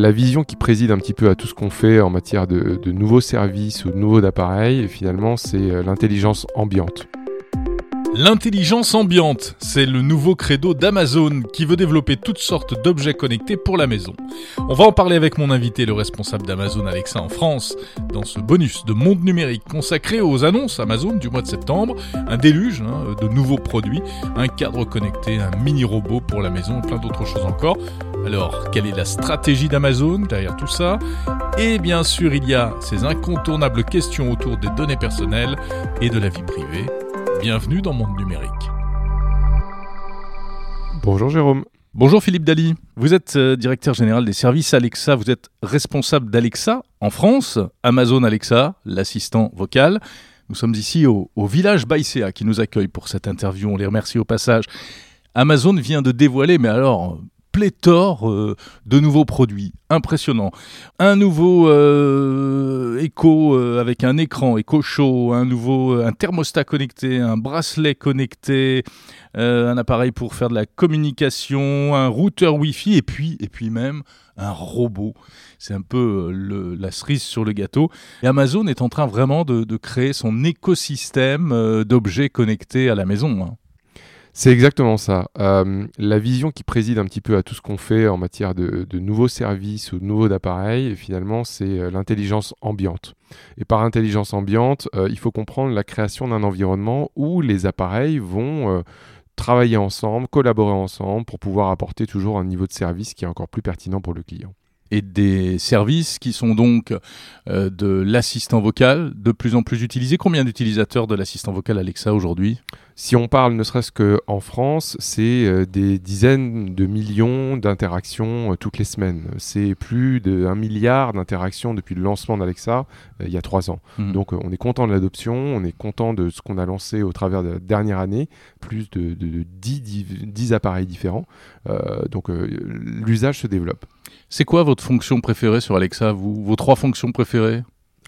la vision qui préside un petit peu à tout ce qu'on fait en matière de, nouveaux services ou de nouveaux appareils, finalement, c'est euh, l'intelligence ambiante. L'intelligence ambiante, c'est le nouveau credo d'Amazon qui veut développer toutes sortes d'objets connectés pour la maison. On va en parler avec mon invité, le responsable d'Amazon Alexa en France, dans ce bonus de monde numérique consacré aux annonces Amazon du mois de septembre, un déluge hein, de nouveaux produits, un cadre connecté, un mini robot pour la maison plein d'autres choses encore. Alors, quelle est la stratégie d'Amazon derrière tout ça? Et bien sûr, il y a ces incontournables questions autour des données personnelles et de la vie privée. Bienvenue dans Monde Numérique. Bonjour Jérôme. Bonjour Philippe Dali. Vous êtes euh, directeur général des services Alexa. Vous êtes responsable d'Alexa en France, Amazon Alexa, l'assistant vocal. Nous sommes ici au, au village Baïséa qui nous accueille pour cette interview. On les remercie au passage. Amazon vient de dévoiler, mais alors pléthore euh, de nouveaux produits. Impressionnant. Un nouveau euh, euh, avec un écran, écho chaud, un nouveau un thermostat connecté, un bracelet connecté, un appareil pour faire de la communication, un routeur Wi-Fi et puis, même un robot. C'est un peu la cerise sur le gâteau. Amazon est en train vraiment de, de créer son écosystème d'objets connectés à la maison. Hein. C'est exactement ça. Euh, la vision qui préside un petit peu à tout ce qu'on fait en matière de, nouveaux services ou de nouveaux appareils, finalement, c'est euh, l'intelligence ambiante. Et par intelligence ambiante, euh, il faut comprendre la création d'un environnement où les appareils vont travailler ensemble, collaborer ensemble pour pouvoir apporter toujours un niveau de service qui est encore plus pertinent pour le client et des services qui sont donc de l'assistant vocal de plus en plus utilisé. Combien d'utilisateurs de l'assistant vocal Alexa aujourd'hui? Si on parle ne serait-ce qu'en France, c'est euh, des dizaines de millions d'interactions euh, toutes les semaines. C'est plus d'un milliard d'interactions depuis le lancement d'Alexa euh, il y a trois ans. Mhm. Donc on est content de l'adoption, on est content de ce qu'on a lancé au travers de la dernière année, plus de, de, de 10, 10 10 appareils différents. Euh, donc euh, l'usage se développe. C'est quoi votre fonction préférée sur Alexa vous, Vos trois fonctions préférées?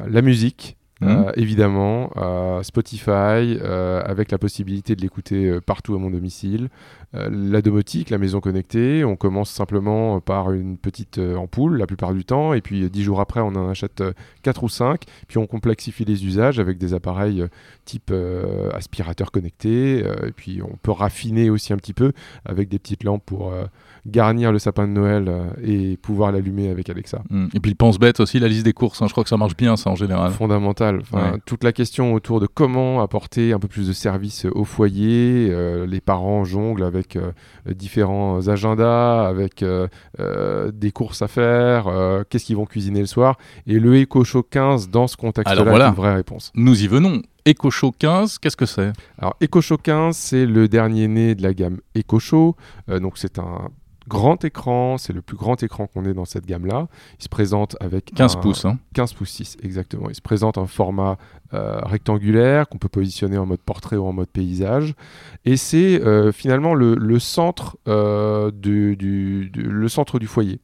La musique, Mhm. euh, évidemment, euh, Spotify, euh, avec la possibilité de l'écouter partout à mon domicile, la domotique, la maison connectée, on commence simplement par une petite ampoule la plupart du temps, et puis dix jours après on en achète quatre ou cinq, puis on complexifie les usages avec des appareils type aspirateur connecté, et puis on peut raffiner aussi un petit peu avec des petites lampes pour garnir le sapin de Noël euh, et pouvoir l'allumer avec Alexa. Hmm. Et puis le pense-bête aussi, la liste des courses. hein. Je crois que ça marche bien ça en général. fondamental. Enfin, Ouais. Toute la question autour de comment apporter un peu plus de services au foyer. euh, les parents jonglent avec euh, différents agendas, avec euh, euh, des courses à faire, euh, qu'est-ce qu'ils vont cuisiner le soir. Et le Eco Show 15, dans ce contexte-là, voilà. est une vraie réponse. Nous y venons. EcoShow 15, qu'est-ce que c'est? Alors, Eco Show 15, c'est le dernier né de la gamme Eco Show. Euh, donc, c'est un grand écran, c'est le plus grand écran qu'on ait dans cette gamme-là. Il se présente avec 15 un- pouces. Hein. 15 pouces 6, exactement. Il se présente en format euh, rectangulaire qu'on peut positionner en mode portrait ou en mode paysage. Et c'est euh, finalement le, le centre, euh, du, du- du- le centre du foyer.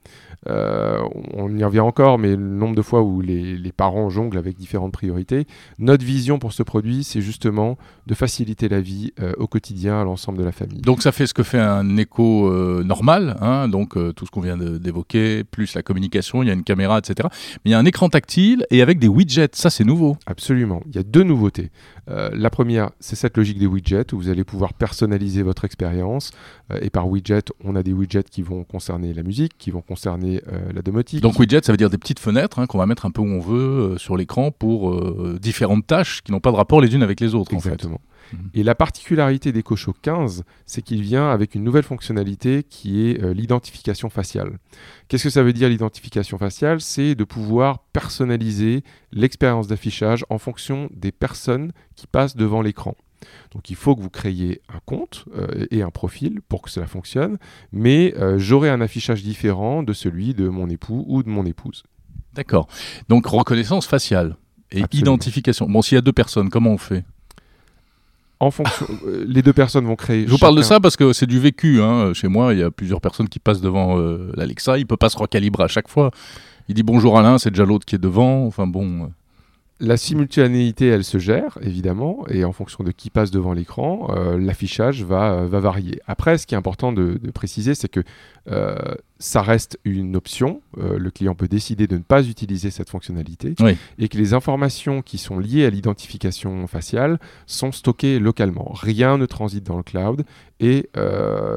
On y revient encore, mais le nombre de fois où les, les parents jonglent avec différentes priorités. Notre vision pour ce produit, c'est justement de faciliter la vie au quotidien à l'ensemble de la famille. Donc ça fait ce que fait un écho normal, hein, donc tout ce qu'on vient d'évoquer, plus la communication, il y a une caméra, etc. Mais il y a un écran tactile et avec des widgets, ça c'est nouveau. Absolument. Il y a deux nouveautés. Euh, la première, c'est cette logique des widgets où vous allez pouvoir personnaliser votre expérience. Euh, et par widget, on a des widgets qui vont concerner la musique, qui vont concerner euh, la domotique. Donc widget, ça veut dire des petites fenêtres hein, qu'on va mettre un peu où on veut sur l'écran pour différentes tâches qui n'ont pas de rapport les unes avec les autres. en fait. Et la particularité d'EcoShow 15, c'est qu'il vient avec une nouvelle fonctionnalité qui est euh, l'identification faciale. Qu'est-ce que ça veut dire l'identification faciale? C'est de pouvoir personnaliser l'expérience d'affichage en fonction des personnes qui passent devant l'écran. Donc il faut que vous créiez un compte euh, et un profil pour que cela fonctionne, mais euh, j'aurai un affichage différent de celui de mon époux ou de mon épouse. D'accord. Donc reconnaissance faciale et Absolument. identification. Bon, s'il y a deux personnes, comment on fait? En fonction, euh, les deux personnes vont créer. Je vous parle de ça parce que c'est du vécu. Hein. Chez moi, il y a plusieurs personnes qui passent devant euh, l'Alexa. Il peut pas se recalibrer à chaque fois. Il dit bonjour à l'un, c'est déjà l'autre qui est devant. Enfin bon. La simultanéité, elle se gère, évidemment, et en fonction de qui passe devant l'écran, euh, l'affichage va, euh, va varier. Après, ce qui est important de, préciser, c'est que euh, ça reste une option. le client peut décider de ne pas utiliser cette fonctionnalité, et que les informations qui sont liées à l'identification faciale sont stockées localement. Rien ne transite dans le cloud, et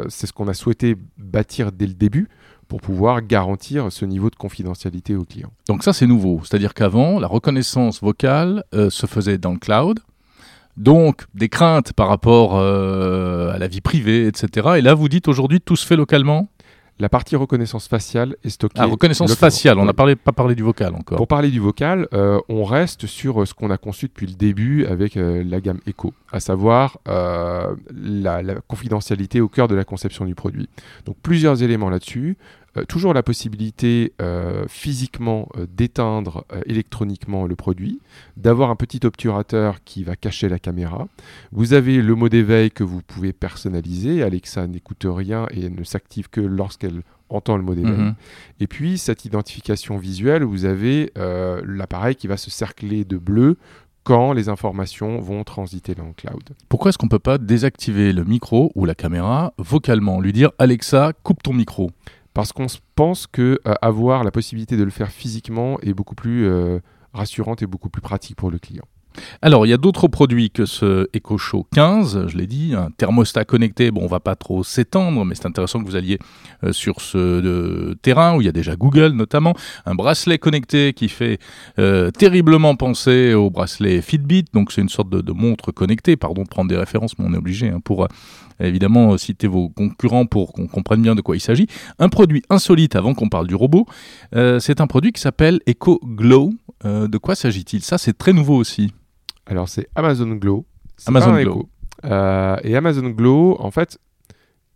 c'est ce qu'on a souhaité bâtir dès le début pour pouvoir garantir ce niveau de confidentialité au client. Donc ça c'est nouveau, c'est-à-dire qu'avant la reconnaissance vocale euh, se faisait dans le cloud, donc des craintes par rapport euh, à la vie privée, etc. Et là vous dites aujourd'hui tout se fait localement? La partie reconnaissance faciale est stockée. Ah, reconnaissance faciale, on n'a pas parlé du vocal encore. Pour parler du vocal, euh, on reste sur ce qu'on a conçu depuis le début avec la gamme Echo, à savoir la, la, confidentialité au cœur de la conception du produit. Donc plusieurs éléments là-dessus. Euh, toujours la possibilité euh, physiquement euh, d'éteindre électroniquement le produit, d'avoir un petit obturateur qui va cacher la caméra. Vous avez le mot d'éveil que vous pouvez personnaliser. Alexa n'écoute rien et ne s'active que lorsqu'elle entend le mot d'éveil. Mhm. Et puis cette identification visuelle, vous avez l'appareil qui va se cercler de bleu quand les informations vont transiter dans le cloud. Pourquoi est-ce qu'on ne peut pas désactiver le micro ou la caméra vocalement, lui dire Alexa, coupe ton micro? Parce qu'on pense que euh, avoir la possibilité de le faire physiquement est beaucoup plus euh, rassurante et beaucoup plus pratique pour le client. Alors, il y a d'autres produits que ce EcoShow 15, je l'ai dit, un thermostat connecté. Bon, on va pas trop s'étendre, mais c'est intéressant que vous alliez euh, sur ce terrain où il y a déjà Google notamment. Un bracelet connecté qui fait terriblement penser au bracelet Fitbit. Donc, c'est une sorte de, montre connectée. Pardon de prendre des références, mais on est obligé hein, pour évidemment euh, citer vos concurrents pour qu'on comprenne bien de quoi il s'agit. Un produit insolite avant qu'on parle du robot, euh, c'est un produit qui s'appelle Echo Glow. Euh, de quoi s'agit-il? Ça, c'est très nouveau aussi. Alors, c'est Amazon Glow. Amazon Glow. et Amazon Glow, en fait,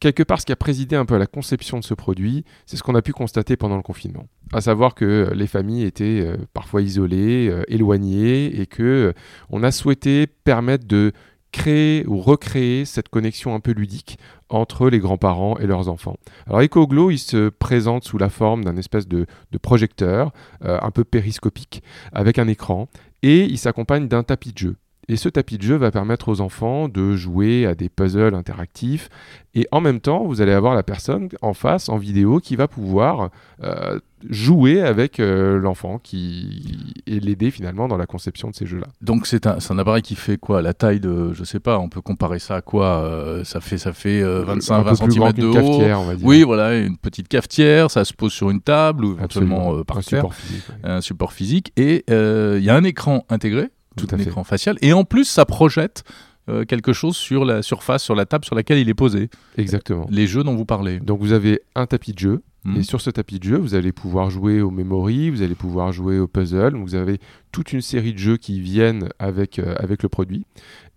quelque part, ce qui a présidé un peu à la conception de ce produit, c'est ce qu'on a pu constater pendant le confinement. À savoir que les familles étaient parfois isolées, éloignées, et que on a souhaité permettre de créer ou recréer cette connexion un peu ludique entre les grands-parents et leurs enfants. Alors EcoGlow, il se présente sous la forme d'un espèce de, projecteur euh, un peu périscopique avec un écran et il s'accompagne d'un tapis de jeu. Et ce tapis de jeu va permettre aux enfants de jouer à des puzzles interactifs. Et en même temps, vous allez avoir la personne en face, en vidéo, qui va pouvoir euh, jouer avec euh, l'enfant qui et l'aider finalement dans la conception de ces jeux-là. Donc c'est un, un, appareil qui fait quoi? La taille de, je sais pas, on peut comparer ça à quoi? Euh, Ça fait ça fait 25 20 cm de haut. Cafetière, on va dire. Oui, voilà, une petite cafetière. Ça se pose sur une table ou éventuellement par un support physique. Un support physique et il y a un écran intégré tout facial. Et en plus, ça projette euh, quelque chose sur la surface, sur la table sur laquelle il est posé. Exactement. Les jeux dont vous parlez. Donc vous avez un tapis de jeu. Hmm. Et sur ce tapis de jeu, vous allez pouvoir jouer au memory, vous allez pouvoir jouer au puzzle. vous avez toute une série de jeux qui viennent avec, euh, avec le produit.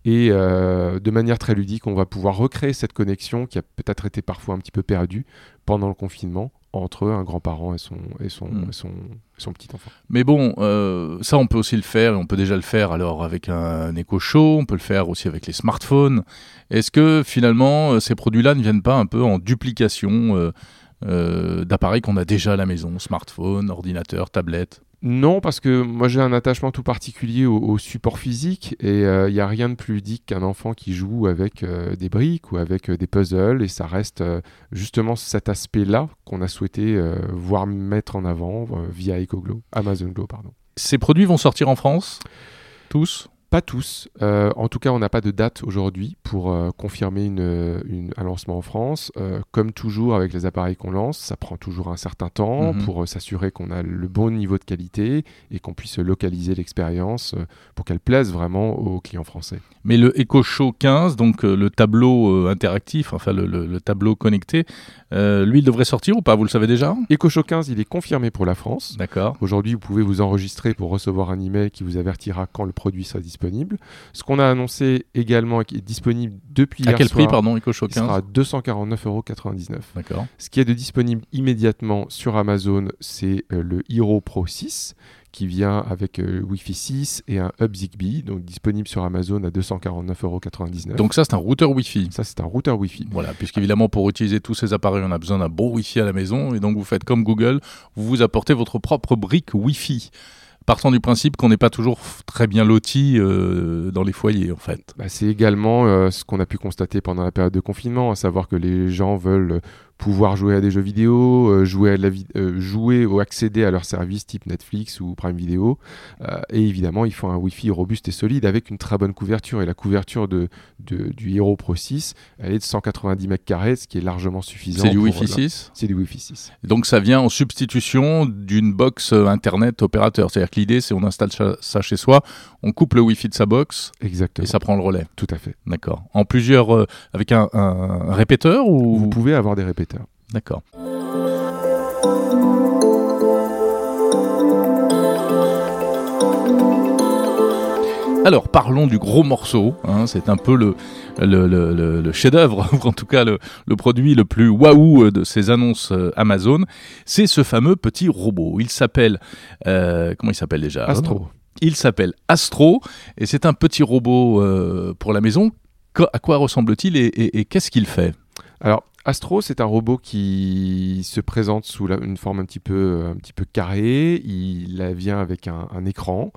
Et euh, de manière très ludique, on va pouvoir recréer cette connexion qui a peut-être été parfois un petit peu perdue pendant le confinement entre un grand-parent et son, et, son, son, son, petit enfant. Mais bon, euh, ça on peut aussi le faire, et on peut déjà le faire alors avec un, écho Show, on peut le faire aussi avec les smartphones. Est-ce que finalement euh, ces produits-là ne viennent pas un peu en duplication euh, d'appareils qu'on a déjà à la maison, smartphone, ordinateur, tablette? Non, parce que moi j'ai un attachement tout particulier au, support physique et il euh, n'y a rien de plus ludique qu'un enfant qui joue avec euh, des briques ou avec euh, des puzzles et ça reste justement cet aspect-là qu'on a souhaité voir mettre en avant via EcoGlow, Amazon Glow, pardon. Ces produits vont sortir en France Tous? Pas tous. Euh, en tout cas, on n'a pas de date aujourd'hui pour euh, confirmer une, un lancement en France. Euh, comme toujours avec les appareils qu'on lance, ça prend toujours un certain temps mhm. pour s'assurer qu'on a le bon niveau de qualité et qu'on puisse localiser l'expérience pour qu'elle plaise vraiment aux clients français. Mais le Echo Show 15, donc le tableau interactif, enfin le, tableau connecté, lui, il devrait sortir ou pas? Vous le savez déjà? Echo Show 15, il est confirmé pour la France. D'accord. Aujourd'hui, vous pouvez vous enregistrer pour recevoir un email qui vous avertira quand le produit sera disponible disponible. Ce qu'on a annoncé également qui est disponible depuis à quel prix pardon EcoShow 15 sera 249,99€. D'accord. Ce qui est de disponible immédiatement sur Amazon, c'est euh, le Hero Pro 6 qui vient avec euh, Wi-Fi 6 et un hub Zigbee, donc disponible sur Amazon à 249,99€. Donc ça c'est un routeur Wi-Fi. Ça c'est un routeur Wi-Fi. Voilà, puisqu'évidemment pour utiliser tous ces appareils on a besoin d'un bon Wi-Fi à la maison et donc vous faites comme Google, vous vous apportez votre propre brique Wi-Fi. Partant du principe qu'on n'est pas toujours très bien loti euh, dans les foyers, en fait. Bah, c'est également euh, ce qu'on a pu constater pendant la période de confinement, à savoir que les gens veulent pouvoir jouer à des jeux vidéo, euh, jouer, à la euh, jouer ou accéder à leurs services type Netflix ou Prime Video. Euh, et évidemment, il faut un Wi-Fi robuste et solide avec une très bonne couverture. Et la couverture de, du Hero Pro 6, elle est de 190 m2, ce qui est largement suffisant. C'est du Wi-Fi 6 C'est du Wi-Fi 6. Donc ça vient en substitution d'une box Internet opérateur. C'est-à-dire que l'idée, c'est on installe ça chez soi, on coupe le Wi-Fi de sa box Exactement. et ça prend le relais. Tout à fait. D'accord. En plusieurs, avec un, un, répéteur ou Vous pouvez avoir des répéteurs. D'accord. Alors parlons du gros morceau, hein, c'est un peu le, le, chef-d'œuvre, ou en tout cas le, produit le plus waouh de ces annonces euh, Amazon, c'est ce fameux petit robot. Il s'appelle, euh, comment il s'appelle déjà? Astro. Il s'appelle Astro, et c'est un petit robot euh, pour la maison. À quoi ressemble-t-il et qu'est-ce qu'il fait? Alors, Astro, c'est un robot qui se présente sous une forme un petit peu, un petit peu carrée. Il vient avec un, écran.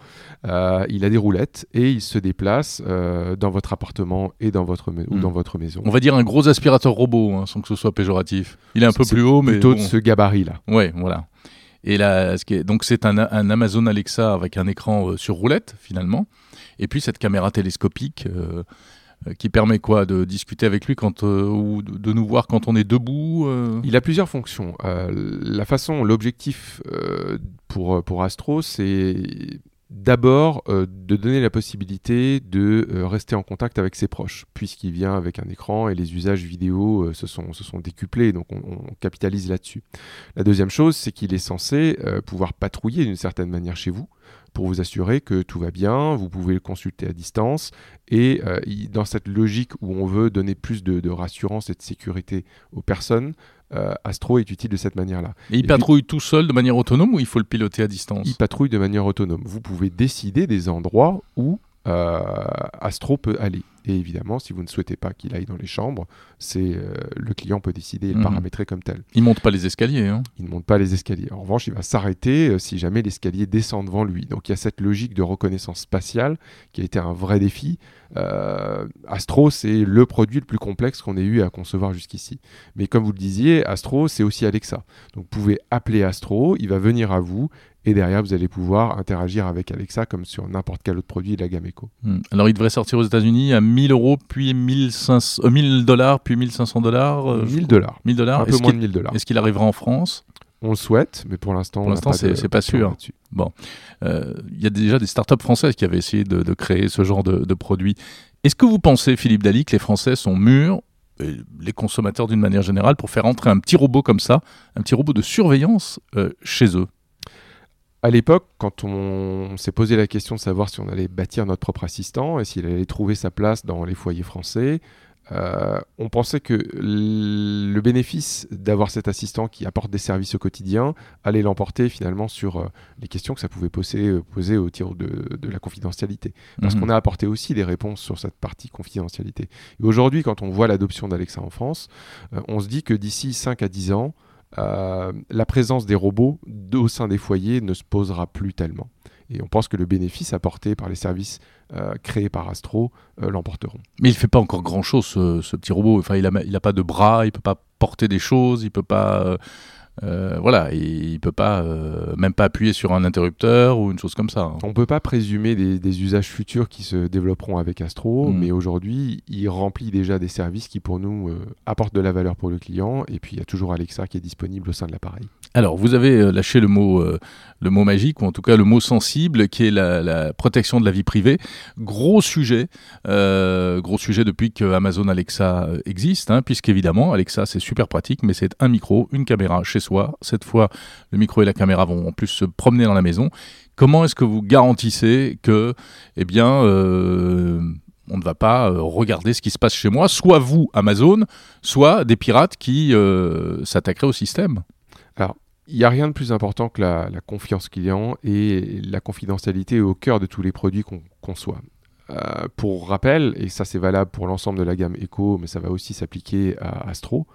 Euh, il a des roulettes et il se déplace euh, dans votre appartement et dans votre, ou hmm. dans votre maison. On va dire un gros aspirateur robot, hein, sans que ce soit péjoratif. Il est un peu plus haut, mais plutôt de ce gabarit-là. Ouais, voilà. Et là, donc c'est un, Amazon Alexa avec un écran euh, sur roulette finalement, et puis cette caméra télescopique euh, qui permet quoi De discuter avec lui quand, euh, ou de nous voir quand on est debout euh? Il a plusieurs fonctions. la façon, l'objectif pour, pour Astro, c'est d'abord de donner la possibilité de rester en contact avec ses proches, puisqu'il vient avec un écran et les usages vidéo se, sont, se sont décuplés, donc on, on capitalise là-dessus. La deuxième chose, c'est qu'il est censé pouvoir patrouiller d'une certaine manière chez vous, pour vous assurer que tout va bien, vous pouvez le consulter à distance, et euh, dans cette logique où on veut donner plus de, rassurance et de sécurité aux personnes, euh, Astro est utile de cette manière-là. Et il patrouille tout seul de manière autonome ou il faut le piloter à distance? Il patrouille de manière autonome. Vous pouvez décider des endroits où Astro peut aller. Et évidemment, si vous ne souhaitez pas qu'il aille dans les chambres, c'est euh, le client peut décider et le mhm. paramétrer comme tel. Il monte pas les escaliers. Hein. Il ne monte pas les escaliers. En revanche, il va s'arrêter euh, si jamais l'escalier descend devant lui. Donc il y a cette logique de reconnaissance spatiale qui a été un vrai défi. Euh, Astro, c'est le produit le plus complexe qu'on ait eu à concevoir jusqu'ici. Mais comme vous le disiez, Astro, c'est aussi Alexa. Donc vous pouvez appeler Astro, il va venir à vous et derrière, vous allez pouvoir interagir avec Alexa comme sur n'importe quel autre produit de la gamme Echo. Hmm. Alors, il devrait sortir aux États-Unis à 1000 euros, puis 1500, 1000 dollars, puis 1500 dollars. 1000 dollars. 1000 dollars. Un peu moins de 1000 dollars. Est-ce qu'il arrivera en France? On le souhaite, mais pour l'instant, pour l'instant, c'est pas sûr. Bon, euh, il y a déjà des startups françaises qui avaient essayé de, créer ce genre de, de produit. Est-ce que vous pensez, Philippe Dali, que les Français sont mûrs les consommateurs d'une manière générale pour faire entrer un petit robot comme ça, un petit robot de surveillance euh, chez eux? À l'époque, quand on, s'est posé la question de savoir si on allait bâtir notre propre assistant et s'il allait trouver sa place dans les foyers français, euh, on pensait que le bénéfice d'avoir cet assistant qui apporte des services au quotidien allait l'emporter finalement sur euh, les questions que ça pouvait poser, euh, poser au tir de, la confidentialité. Parce mhm. qu'on a apporté aussi des réponses sur cette partie confidentialité. Et aujourd'hui, quand on voit l'adoption d'Alexa en France, on se dit que d'ici 5 à 10 ans, euh, la présence des robots au sein des foyers ne se posera plus tellement. Et on pense que le bénéfice apporté par les services euh, créés par Astro euh, l'emporteront. Mais il ne fait pas encore grand-chose, ce, petit robot. Enfin, il n'a a pas de bras, il ne peut pas porter des choses, il ne peut pas euh, voilà, il peut pas, euh, même pas appuyer sur un interrupteur ou une chose comme ça. Hein. On peut pas présumer des, usages futurs qui se développeront avec Astro, mm. mais aujourd'hui, il remplit déjà des services qui pour nous euh, apportent de la valeur pour le client. Et puis il y a toujours Alexa qui est disponible au sein de l'appareil. Alors, vous avez lâché le mot, le mot magique, ou en tout cas le mot sensible, qui est la, protection de la vie privée. Gros sujet, gros sujet depuis que Amazon Alexa existe, hein, puisqu'évidemment, Alexa c'est super pratique, mais c'est un micro, une caméra chez soi cette fois, le micro et la caméra vont en plus se promener dans la maison. Comment est-ce que vous garantissez que, eh bien, euh, on ne va pas euh, regarder ce qui se passe chez moi, soit vous, Amazon, soit des pirates qui euh, s'attaqueraient au système? Alors, il n'y a rien de plus important que la, confiance client et la confidentialité au cœur de tous les produits qu'on conçoit. Euh, pour rappel, et ça c'est valable pour l'ensemble de la gamme Echo, mais ça va aussi s'appliquer à Astro,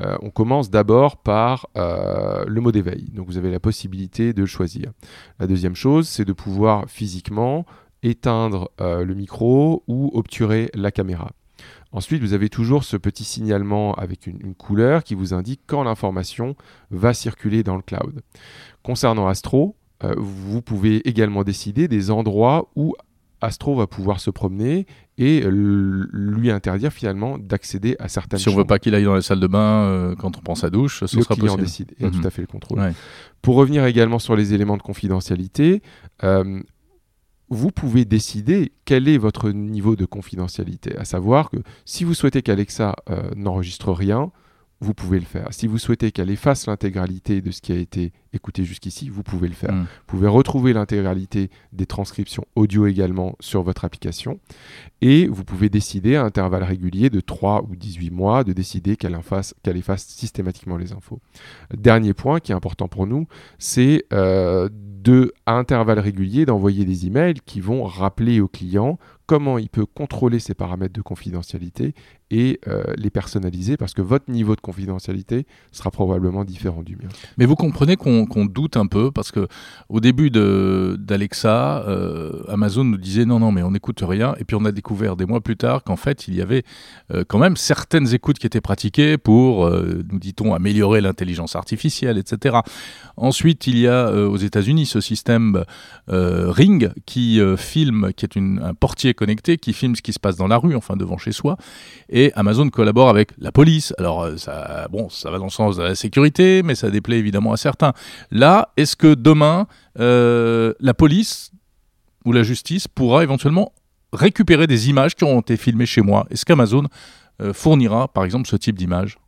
euh, on commence d'abord par euh, le mode éveil. Donc vous avez la possibilité de le choisir. La deuxième chose, c'est de pouvoir physiquement éteindre le micro ou obturer la caméra. Ensuite, vous avez toujours ce petit signalement avec une couleur qui vous indique quand l'information va circuler dans le cloud. Concernant Astro, vous pouvez également décider des endroits où Astro va pouvoir se promener et lui interdire finalement d'accéder à certaines Si on ne veut pas qu'il aille dans la salle de bain euh, quand on prend sa douche, ce le sera client possible. décide et a tout mhm. à fait le contrôle. Pour revenir également sur les éléments de confidentialité, euh, vous pouvez décider quel est votre niveau de confidentialité. À savoir que si vous souhaitez qu'Alexa euh, n'enregistre rien, vous pouvez le faire. Si vous souhaitez qu'elle efface l'intégralité de ce qui a été écouté jusqu'ici, vous pouvez le faire. Mm. Vous pouvez retrouver l'intégralité des transcriptions audio également sur votre application. Et vous pouvez décider à intervalles réguliers de 3 ou 18 mois de décider qu'elle efface, efface, systématiquement les infos. Dernier point qui est important pour nous, c'est euh, de, à intervalles réguliers d'envoyer des emails qui vont rappeler au client comment il peut contrôler ses paramètres de confidentialité et euh, les personnaliser parce que votre niveau de confidentialité sera probablement différent du mien. Mais vous comprenez qu'on doute un peu parce que au début d'Alexa, euh, Amazon nous disait non, non, mais on n'écoute rien. Et puis on a découvert des mois plus tard qu'en fait, il y avait euh, quand même certaines écoutes qui étaient pratiquées pour, nous dit-on, améliorer l'intelligence artificielle, etc. Ensuite, il y a aux États-Unis ce système Ring qui filme, qui est un portier connecté qui filme ce qui se passe dans la rue, enfin devant chez soi. Et Amazon collabore avec la police. Alors, euh, ça, bon, ça va dans le sens de la sécurité, mais ça déplaît évidemment à certains. Là, est-ce que demain, euh, la police ou la justice pourra éventuellement récupérer des images qui ont été filmées chez moi? Est-ce qu'Amazon euh, fournira, par exemple, ce type d'images?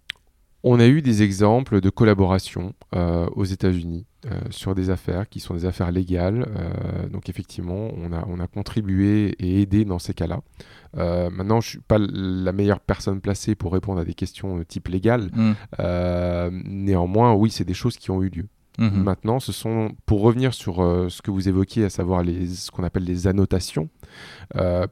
On a eu des exemples de collaboration aux États-Unis euh, sur des affaires qui sont des affaires légales. Euh, donc effectivement, on a, on a contribué et aidé dans ces cas-là. Euh, maintenant, je ne suis pas la meilleure personne placée pour répondre à des questions type légal. Mm. néanmoins, oui, c'est des choses qui ont eu lieu. Mm-hmm. Maintenant, ce sont, pour revenir sur ce que vous évoquiez, à savoir les, ce qu'on appelle les annotations,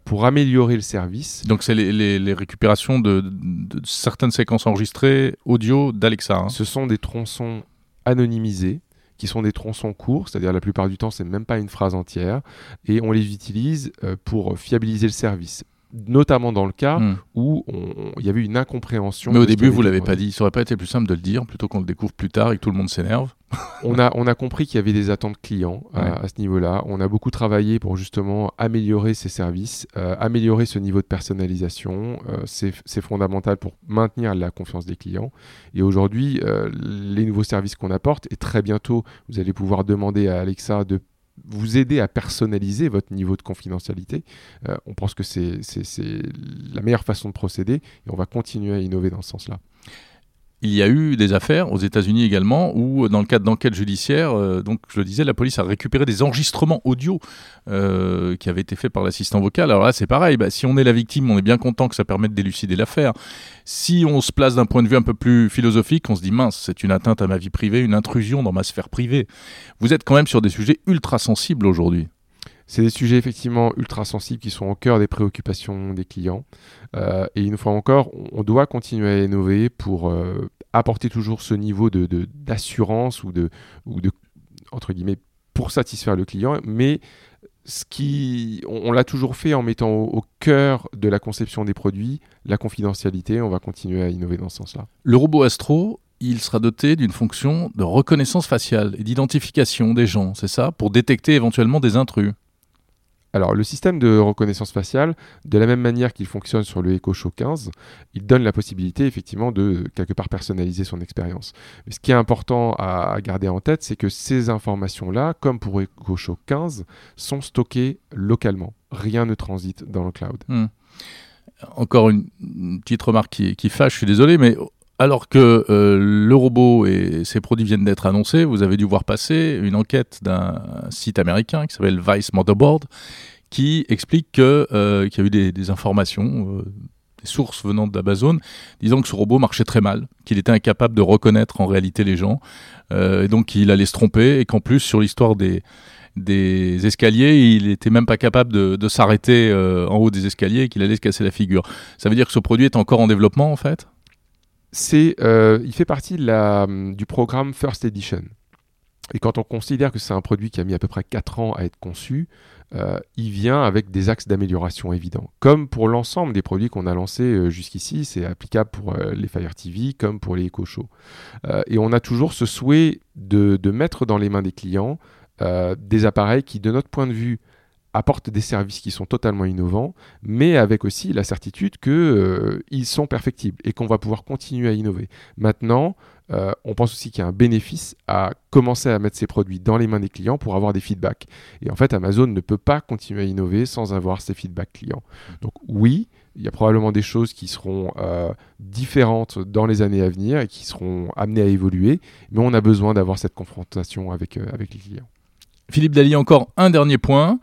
pour améliorer le service. Donc, c'est les, les, récupérations de, de, certaines séquences enregistrées audio d'Alexa. Hein. Ce sont des tronçons anonymisés qui sont des tronçons courts, c'est-à-dire la plupart du temps c'est même pas une phrase entière, et on les utilise euh, pour fiabiliser le service notamment dans le cas hmm. où il y avait une incompréhension. Mais au début, vous l'avez pas dit. Ça aurait pas été plus simple de le dire plutôt qu'on le découvre plus tard et que tout le monde s'énerve. on, a, on a compris qu'il y avait des attentes clients à, ce niveau-là. On a beaucoup travaillé pour justement améliorer ces services, euh, améliorer ce niveau de personnalisation. Euh, c'est fondamental pour maintenir la confiance des clients. Et aujourd'hui, euh, les nouveaux services qu'on apporte, et très bientôt, vous allez pouvoir demander à Alexa de vous aider à personnaliser votre niveau de confidentialité. Euh, on pense que c'est la meilleure façon de procéder et on va continuer à innover dans ce sens-là il y a eu des affaires aux États-Unis également où, dans le cadre d'enquête judiciaire, euh, donc je le disais, la police a récupéré des enregistrements audio euh, qui avaient été faits par l'assistant vocal. Alors là, c'est pareil. Bah, si on est la victime, on est bien content que ça permette d'élucider l'affaire. Si on se place d'un point de vue un peu plus philosophique, on se dit mince, c'est une atteinte à ma vie privée, une intrusion dans ma sphère privée. Vous êtes quand même sur des sujets ultra sensibles aujourd'hui. C'est des sujets effectivement ultra sensibles qui sont au cœur des préoccupations des clients. Euh, et une fois encore, on doit continuer à innover pour euh, apporter toujours ce niveau de, d'assurance ou de, ou de, entre guillemets, pour satisfaire le client. Mais ce qui, on, l'a toujours fait en mettant au, cœur de la conception des produits la confidentialité. On va continuer à innover dans ce sens-là. Le robot Astro, il sera doté d'une fonction de reconnaissance faciale et d'identification des gens, c'est ça Pour détecter éventuellement des intrus. Alors, le système de reconnaissance faciale, de la même manière qu'il fonctionne sur le Echo Show 15, il donne la possibilité effectivement de quelque part personnaliser son expérience. Mais ce qui est important à garder en tête, c'est que ces informations-là, comme pour Echo Show 15, sont stockées localement. Rien ne transite dans le cloud. Hmm. Encore une, petite remarque qui, qui fâche, je suis désolé, mais alors que euh, le robot et ses produits viennent d'être annoncés, vous avez dû voir passer une enquête d'un site américain qui s'appelle Vice Motherboard, qui explique euh, qu'il y a eu des, informations, euh, des sources venant d'Amazon, disant que ce robot marchait très mal, qu'il était incapable de reconnaître en réalité les gens, et donc qu'il allait se tromper, et qu'en plus, sur l'histoire des, escaliers, il était même pas capable de, s'arrêter euh, en haut des escaliers et qu'il allait se casser la figure. Ça veut dire que ce produit est encore en développement en fait? Euh, il fait partie la, du programme First Edition. Et quand on considère que c'est un produit qui a mis à peu près 4 ans à être conçu, euh, il vient avec des axes d'amélioration évidents. Comme pour l'ensemble des produits qu'on a lancés euh, jusqu'ici, c'est applicable pour les Fire TV comme pour les Echo Show. et on a toujours ce souhait de, mettre dans les mains des clients des appareils qui, de notre point de vue, apportent des services qui sont totalement innovants, mais avec aussi la certitude qu'ils sont perfectibles et qu'on va pouvoir continuer à innover. Maintenant, euh, on pense aussi qu'il y a un bénéfice à commencer à mettre ces produits dans les mains des clients pour avoir des feedbacks. Et en fait, Amazon ne peut pas continuer à innover sans avoir ces feedbacks clients. Donc oui, il y a probablement des choses qui seront euh, différentes dans les années à venir et qui seront amenées à évoluer, mais on a besoin d'avoir cette confrontation avec, euh, avec les clients. Philippe Dali, encore un dernier point.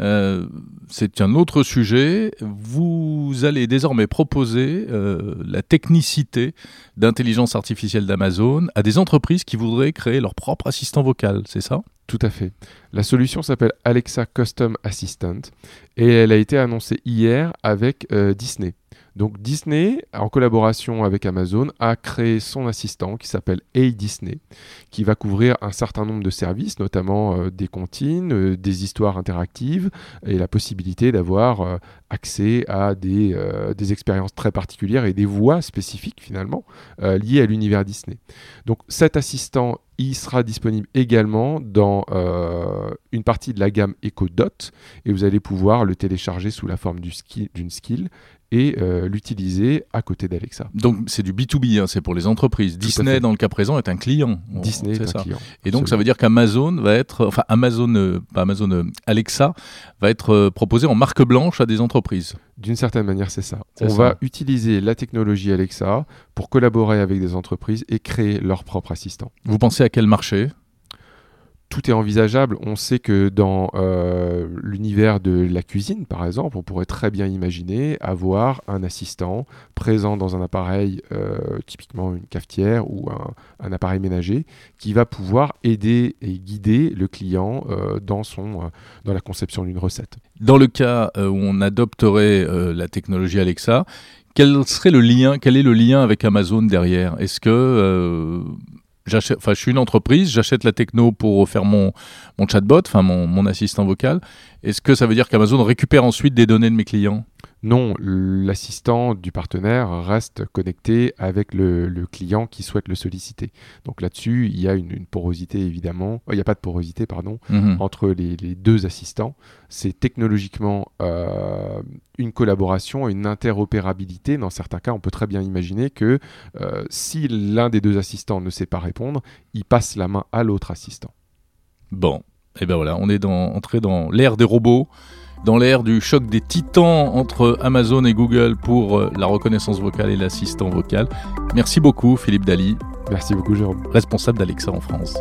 Euh, c'est un autre sujet. Vous allez désormais proposer euh, la technicité d'intelligence artificielle d'Amazon à des entreprises qui voudraient créer leur propre assistant vocal, c'est ça? Tout à fait. La solution s'appelle Alexa Custom Assistant et elle a été annoncée hier avec euh, Disney. Donc Disney, en collaboration avec Amazon, a créé son assistant qui s'appelle Hey Disney, qui va couvrir un certain nombre de services, notamment euh, des comptines, euh, des histoires interactives et la possibilité d'avoir euh, accès à des, expériences très particulières et des voix spécifiques finalement liées à l'univers Disney. Donc cet assistant il sera disponible également dans une partie de la gamme Echo Dot et vous allez pouvoir le télécharger sous la forme d'une skill et euh, l'utiliser à côté d'Alexa. Donc c'est du B2B, hein, c'est pour les entreprises. Disney, dans le cas présent, est un client. Disney est, un ça. client. Et donc ça veut dire qu'Amazon va être, enfin Amazon, euh, pas Amazon, euh, Alexa va être proposé en marque blanche à des entreprises. D'une certaine manière, c'est ça. On va utiliser la technologie Alexa pour collaborer avec des entreprises et créer leur propre assistant. Vous pensez à quel marché? Est envisageable. On sait que dans euh, l'univers de la cuisine, par exemple, on pourrait très bien imaginer avoir un assistant présent dans un appareil, euh, typiquement une cafetière ou un, appareil ménager, qui va pouvoir aider et guider le client euh, dans, son, la conception d'une recette. Dans le cas où on adopterait la technologie Alexa, quel serait le lien le lien avec Amazon derrière? Est-ce que enfin, je suis une entreprise, j'achète la techno pour faire mon, mon chatbot, enfin mon, mon assistant vocal. Est-ce que ça veut dire qu'Amazon récupère ensuite des données de mes clients? Non, l'assistant du partenaire reste connecté avec le, client qui souhaite le solliciter. Donc là-dessus, il y a une, porosité évidemment, il n'y a pas de porosité pardon, mhm. entre les, deux assistants. C'est technologiquement euh, une collaboration, une interopérabilité. Dans certains cas, on peut très bien imaginer que euh, si l'un des deux assistants ne sait pas répondre, il passe la main à l'autre assistant. Bon, et eh ben voilà, on est dans, entré dans l'ère des robots dans l'ère du choc des titans entre Amazon et Google pour euh, la reconnaissance vocale et l'assistant vocal. Merci beaucoup Philippe Dali. Merci beaucoup Jérôme. Responsable d'Alexa en France.